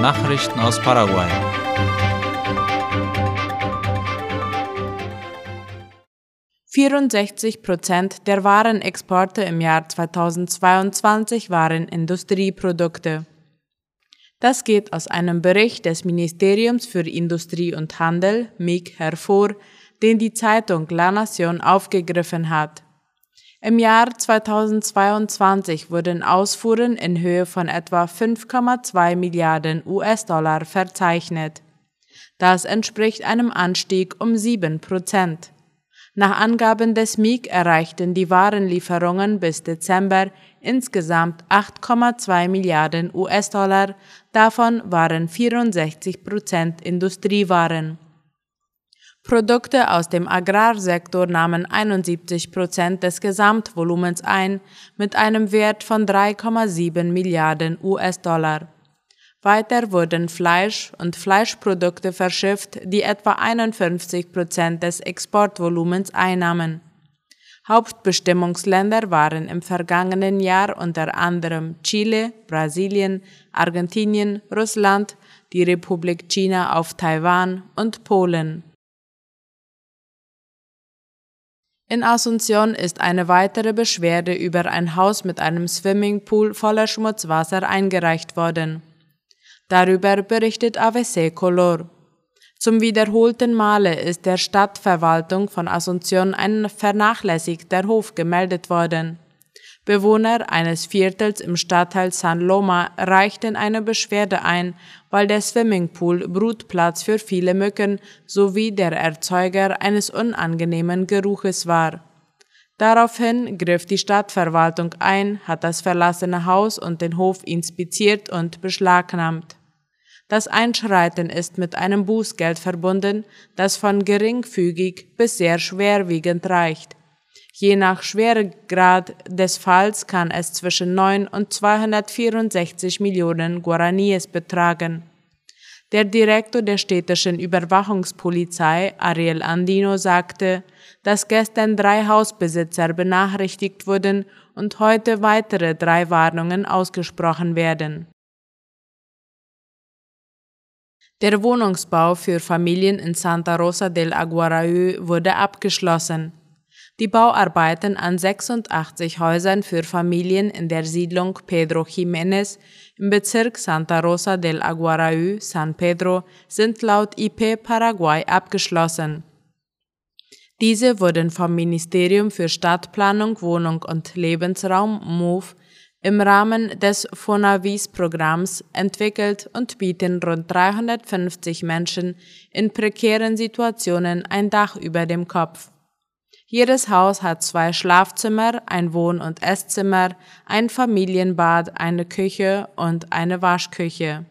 Nachrichten aus Paraguay. Vierundsechzig Prozent der Warenexporte im Jahr 2022 waren Industrieprodukte. Das geht aus einem Bericht des Ministeriums für Industrie und Handel, MIG, hervor, den die Zeitung La Nation aufgegriffen hat. Im Jahr 2022 wurden Ausfuhren in Höhe von etwa 5,2 Milliarden US-Dollar verzeichnet. Das entspricht einem Anstieg um 7 Prozent. Nach Angaben des MIG erreichten die Warenlieferungen bis Dezember insgesamt 8,2 Milliarden US-Dollar, davon waren 64 Prozent Industriewaren. Produkte aus dem Agrarsektor nahmen 71 Prozent des Gesamtvolumens ein, mit einem Wert von 3,7 Milliarden US-Dollar. Weiter wurden Fleisch und Fleischprodukte verschifft, die etwa 51 Prozent des Exportvolumens einnahmen. Hauptbestimmungsländer waren im vergangenen Jahr unter anderem Chile, Brasilien, Argentinien, Russland, die Republik China auf Taiwan und Polen. In Asunción ist eine weitere Beschwerde über ein Haus mit einem Swimmingpool voller Schmutzwasser eingereicht worden. Darüber berichtet AVC Color. Zum wiederholten Male ist der Stadtverwaltung von Asunción ein vernachlässigter Hof gemeldet worden. Bewohner eines Viertels im Stadtteil San Loma reichten eine Beschwerde ein, weil der Swimmingpool Brutplatz für viele Mücken sowie der Erzeuger eines unangenehmen Geruches war. Daraufhin griff die Stadtverwaltung ein, hat das verlassene Haus und den Hof inspiziert und beschlagnahmt. Das Einschreiten ist mit einem Bußgeld verbunden, das von geringfügig bis sehr schwerwiegend reicht. Je nach Schweregrad des Falls kann es zwischen 9 und 264 Millionen Guaraníes betragen. Der Direktor der städtischen Überwachungspolizei, Ariel Andino, sagte, dass gestern drei Hausbesitzer benachrichtigt wurden und heute weitere drei Warnungen ausgesprochen werden. Der Wohnungsbau für Familien in Santa Rosa del Aguaraú wurde abgeschlossen. Die Bauarbeiten an 86 Häusern für Familien in der Siedlung Pedro Jiménez im Bezirk Santa Rosa del Aguaraú, San Pedro, sind laut IP Paraguay abgeschlossen. Diese wurden vom Ministerium für Stadtplanung, Wohnung und Lebensraum MOVE im Rahmen des Fonavis-Programms entwickelt und bieten rund 350 Menschen in prekären Situationen ein Dach über dem Kopf. Jedes Haus hat zwei Schlafzimmer, ein Wohn- und Esszimmer, ein Familienbad, eine Küche und eine Waschküche.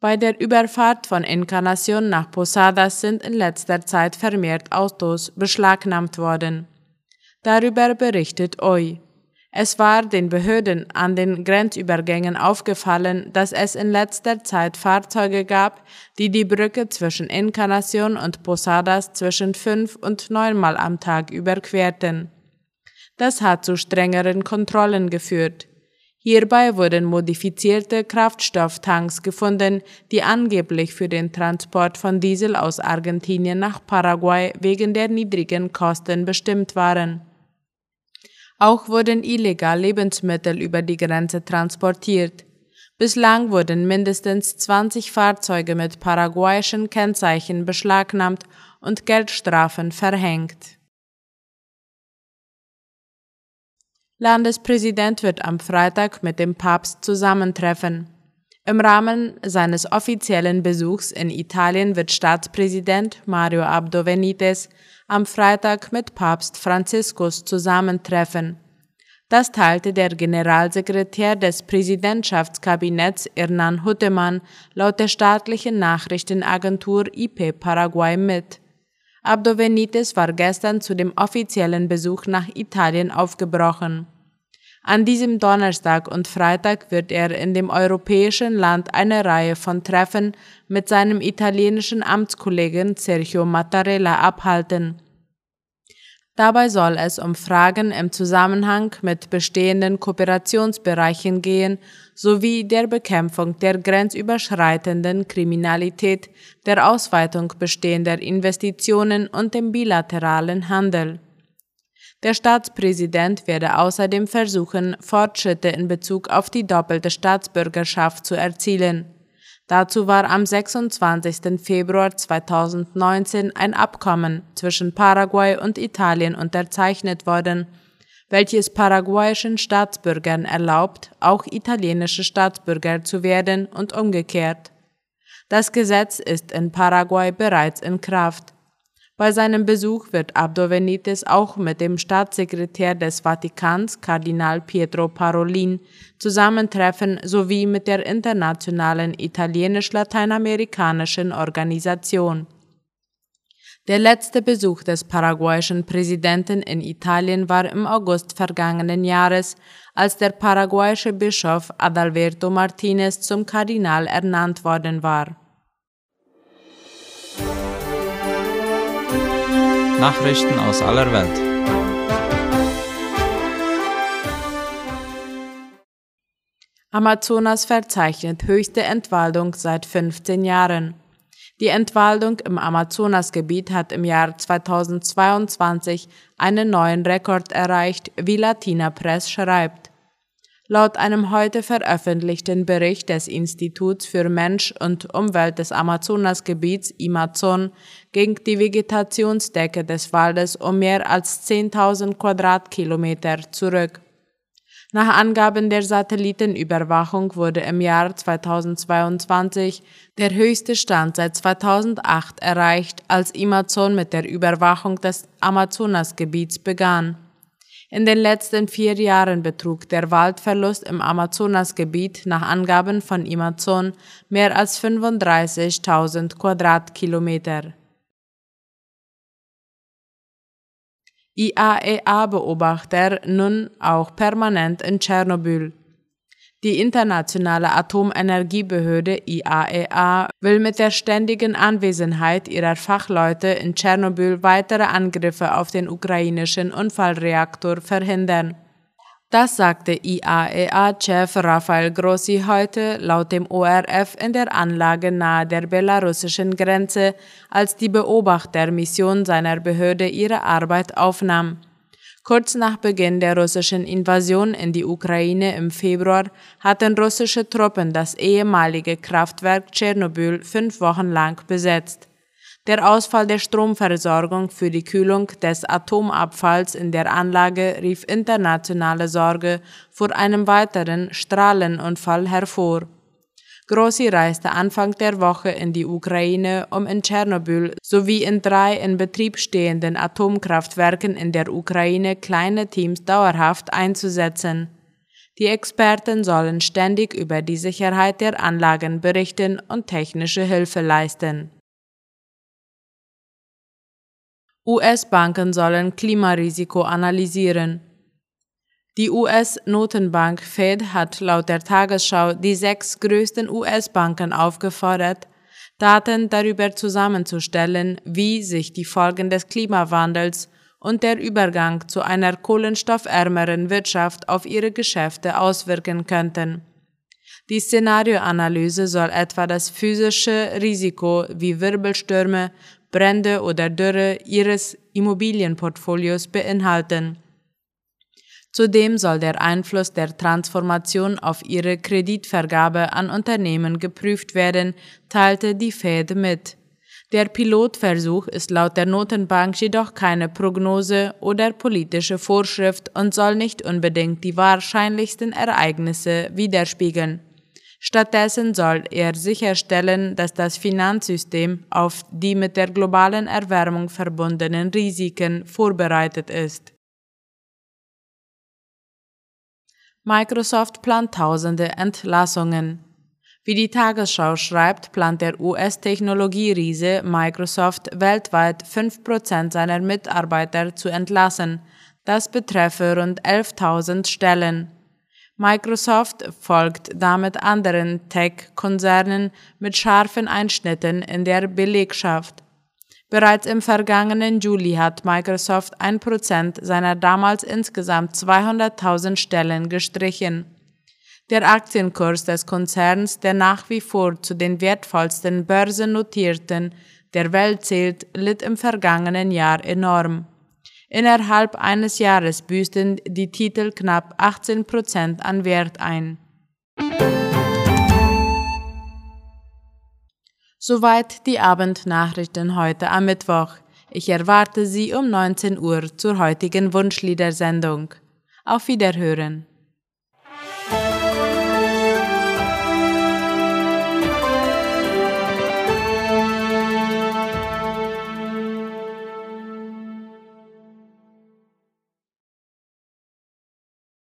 Bei der Überfahrt von Encarnacion nach Posadas sind in letzter Zeit vermehrt Autos beschlagnahmt worden. Darüber berichtet OI. Es war den Behörden an den Grenzübergängen aufgefallen, dass es in letzter Zeit Fahrzeuge gab, die die Brücke zwischen Encarnacion und Posadas zwischen fünf und neunmal am Tag überquerten. Das hat zu strengeren Kontrollen geführt. Hierbei wurden modifizierte Kraftstofftanks gefunden, die angeblich für den Transport von Diesel aus Argentinien nach Paraguay wegen der niedrigen Kosten bestimmt waren. Auch wurden illegal Lebensmittel über die Grenze transportiert. Bislang wurden mindestens 20 Fahrzeuge mit paraguayischen Kennzeichen beschlagnahmt und Geldstrafen verhängt. Landespräsident wird am Freitag mit dem Papst zusammentreffen. Im Rahmen seines offiziellen Besuchs in Italien wird Staatspräsident Mario Abdo Benitez am Freitag mit Papst Franziskus zusammentreffen. Das teilte der Generalsekretär des Präsidentschaftskabinetts Hernan Huttemann laut der staatlichen Nachrichtenagentur IP Paraguay mit. Abdo Benitez war gestern zu dem offiziellen Besuch nach Italien aufgebrochen. An diesem Donnerstag und Freitag wird er in dem europäischen Land eine Reihe von Treffen mit seinem italienischen Amtskollegen Sergio Mattarella abhalten. Dabei soll es um Fragen im Zusammenhang mit bestehenden Kooperationsbereichen gehen sowie der Bekämpfung der grenzüberschreitenden Kriminalität, der Ausweitung bestehender Investitionen und dem bilateralen Handel. Der Staatspräsident werde außerdem versuchen, Fortschritte in Bezug auf die doppelte Staatsbürgerschaft zu erzielen. Dazu war am 26. Februar 2019 ein Abkommen zwischen Paraguay und Italien unterzeichnet worden, welches paraguayischen Staatsbürgern erlaubt, auch italienische Staatsbürger zu werden und umgekehrt. Das Gesetz ist in Paraguay bereits in Kraft. Bei seinem Besuch wird Abdo Benitez auch mit dem Staatssekretär des Vatikans, Kardinal Pietro Parolin, zusammentreffen sowie mit der internationalen italienisch-lateinamerikanischen Organisation. Der letzte Besuch des paraguayischen Präsidenten in Italien war im August vergangenen Jahres, als der paraguayische Bischof Adalberto Martinez zum Kardinal ernannt worden war. Nachrichten aus aller Welt. Amazonas verzeichnet höchste Entwaldung seit 15 Jahren. Die Entwaldung im Amazonasgebiet hat im Jahr 2022 einen neuen Rekord erreicht, wie Latina Press schreibt. Laut einem heute veröffentlichten Bericht des Instituts für Mensch und Umwelt des Amazonasgebiets Amazon ging die Vegetationsdecke des Waldes um mehr als 10.000 Quadratkilometer zurück. Nach Angaben der Satellitenüberwachung wurde im Jahr 2022 der höchste Stand seit 2008 erreicht, als Amazon mit der Überwachung des Amazonasgebiets begann. In den letzten vier Jahren betrug der Waldverlust im Amazonasgebiet nach Angaben von Amazon mehr als 35.000 Quadratkilometer. IAEA-Beobachter nun auch permanent in Tschernobyl. Die Internationale Atomenergiebehörde IAEA e will mit der ständigen Anwesenheit ihrer Fachleute in Tschernobyl weitere Angriffe auf den ukrainischen Unfallreaktor verhindern. Das sagte IAEA-Chef Rafael Grossi heute laut dem ORF in der Anlage nahe der belarussischen Grenze, als die Beobachtermission seiner Behörde ihre Arbeit aufnahm. Kurz nach Beginn der russischen Invasion in die Ukraine im Februar hatten russische Truppen das ehemalige Kraftwerk Tschernobyl fünf Wochen lang besetzt. Der Ausfall der Stromversorgung für die Kühlung des Atomabfalls in der Anlage rief internationale Sorge vor einem weiteren Strahlenunfall hervor. Grossi reiste Anfang der Woche in die Ukraine, um in Tschernobyl sowie in drei in Betrieb stehenden Atomkraftwerken in der Ukraine kleine Teams dauerhaft einzusetzen. Die Experten sollen ständig über die Sicherheit der Anlagen berichten und technische Hilfe leisten. US-Banken sollen Klimarisiko analysieren. Die US-Notenbank Fed hat laut der Tagesschau die sechs größten US-Banken aufgefordert, Daten darüber zusammenzustellen, wie sich die Folgen des Klimawandels und der Übergang zu einer kohlenstoffärmeren Wirtschaft auf ihre Geschäfte auswirken könnten. Die Szenarioanalyse soll etwa das physische Risiko wie Wirbelstürme, Brände oder Dürre ihres Immobilienportfolios beinhalten. Zudem soll der Einfluss der Transformation auf ihre Kreditvergabe an Unternehmen geprüft werden, teilte die Fed mit. Der Pilotversuch ist laut der Notenbank jedoch keine Prognose oder politische Vorschrift und soll nicht unbedingt die wahrscheinlichsten Ereignisse widerspiegeln. Stattdessen soll er sicherstellen, dass das Finanzsystem auf die mit der globalen Erwärmung verbundenen Risiken vorbereitet ist. Microsoft plant tausende Entlassungen. Wie die Tagesschau schreibt, plant der US-Technologieriese Microsoft weltweit 5% seiner Mitarbeiter zu entlassen. Das betreffe rund 11.000 Stellen. Microsoft folgt damit anderen Tech-Konzernen mit scharfen Einschnitten in der Belegschaft. Bereits im vergangenen Juli hat Microsoft ein Prozent seiner damals insgesamt 200.000 Stellen gestrichen. Der Aktienkurs des Konzerns, der nach wie vor zu den wertvollsten börsennotierten der Welt zählt, litt im vergangenen Jahr enorm. Innerhalb eines Jahres büßten die Titel knapp 18 Prozent an Wert ein. Soweit die Abendnachrichten heute am Mittwoch. Ich erwarte Sie um 19 Uhr zur heutigen Wunschliedersendung. Auf Wiederhören.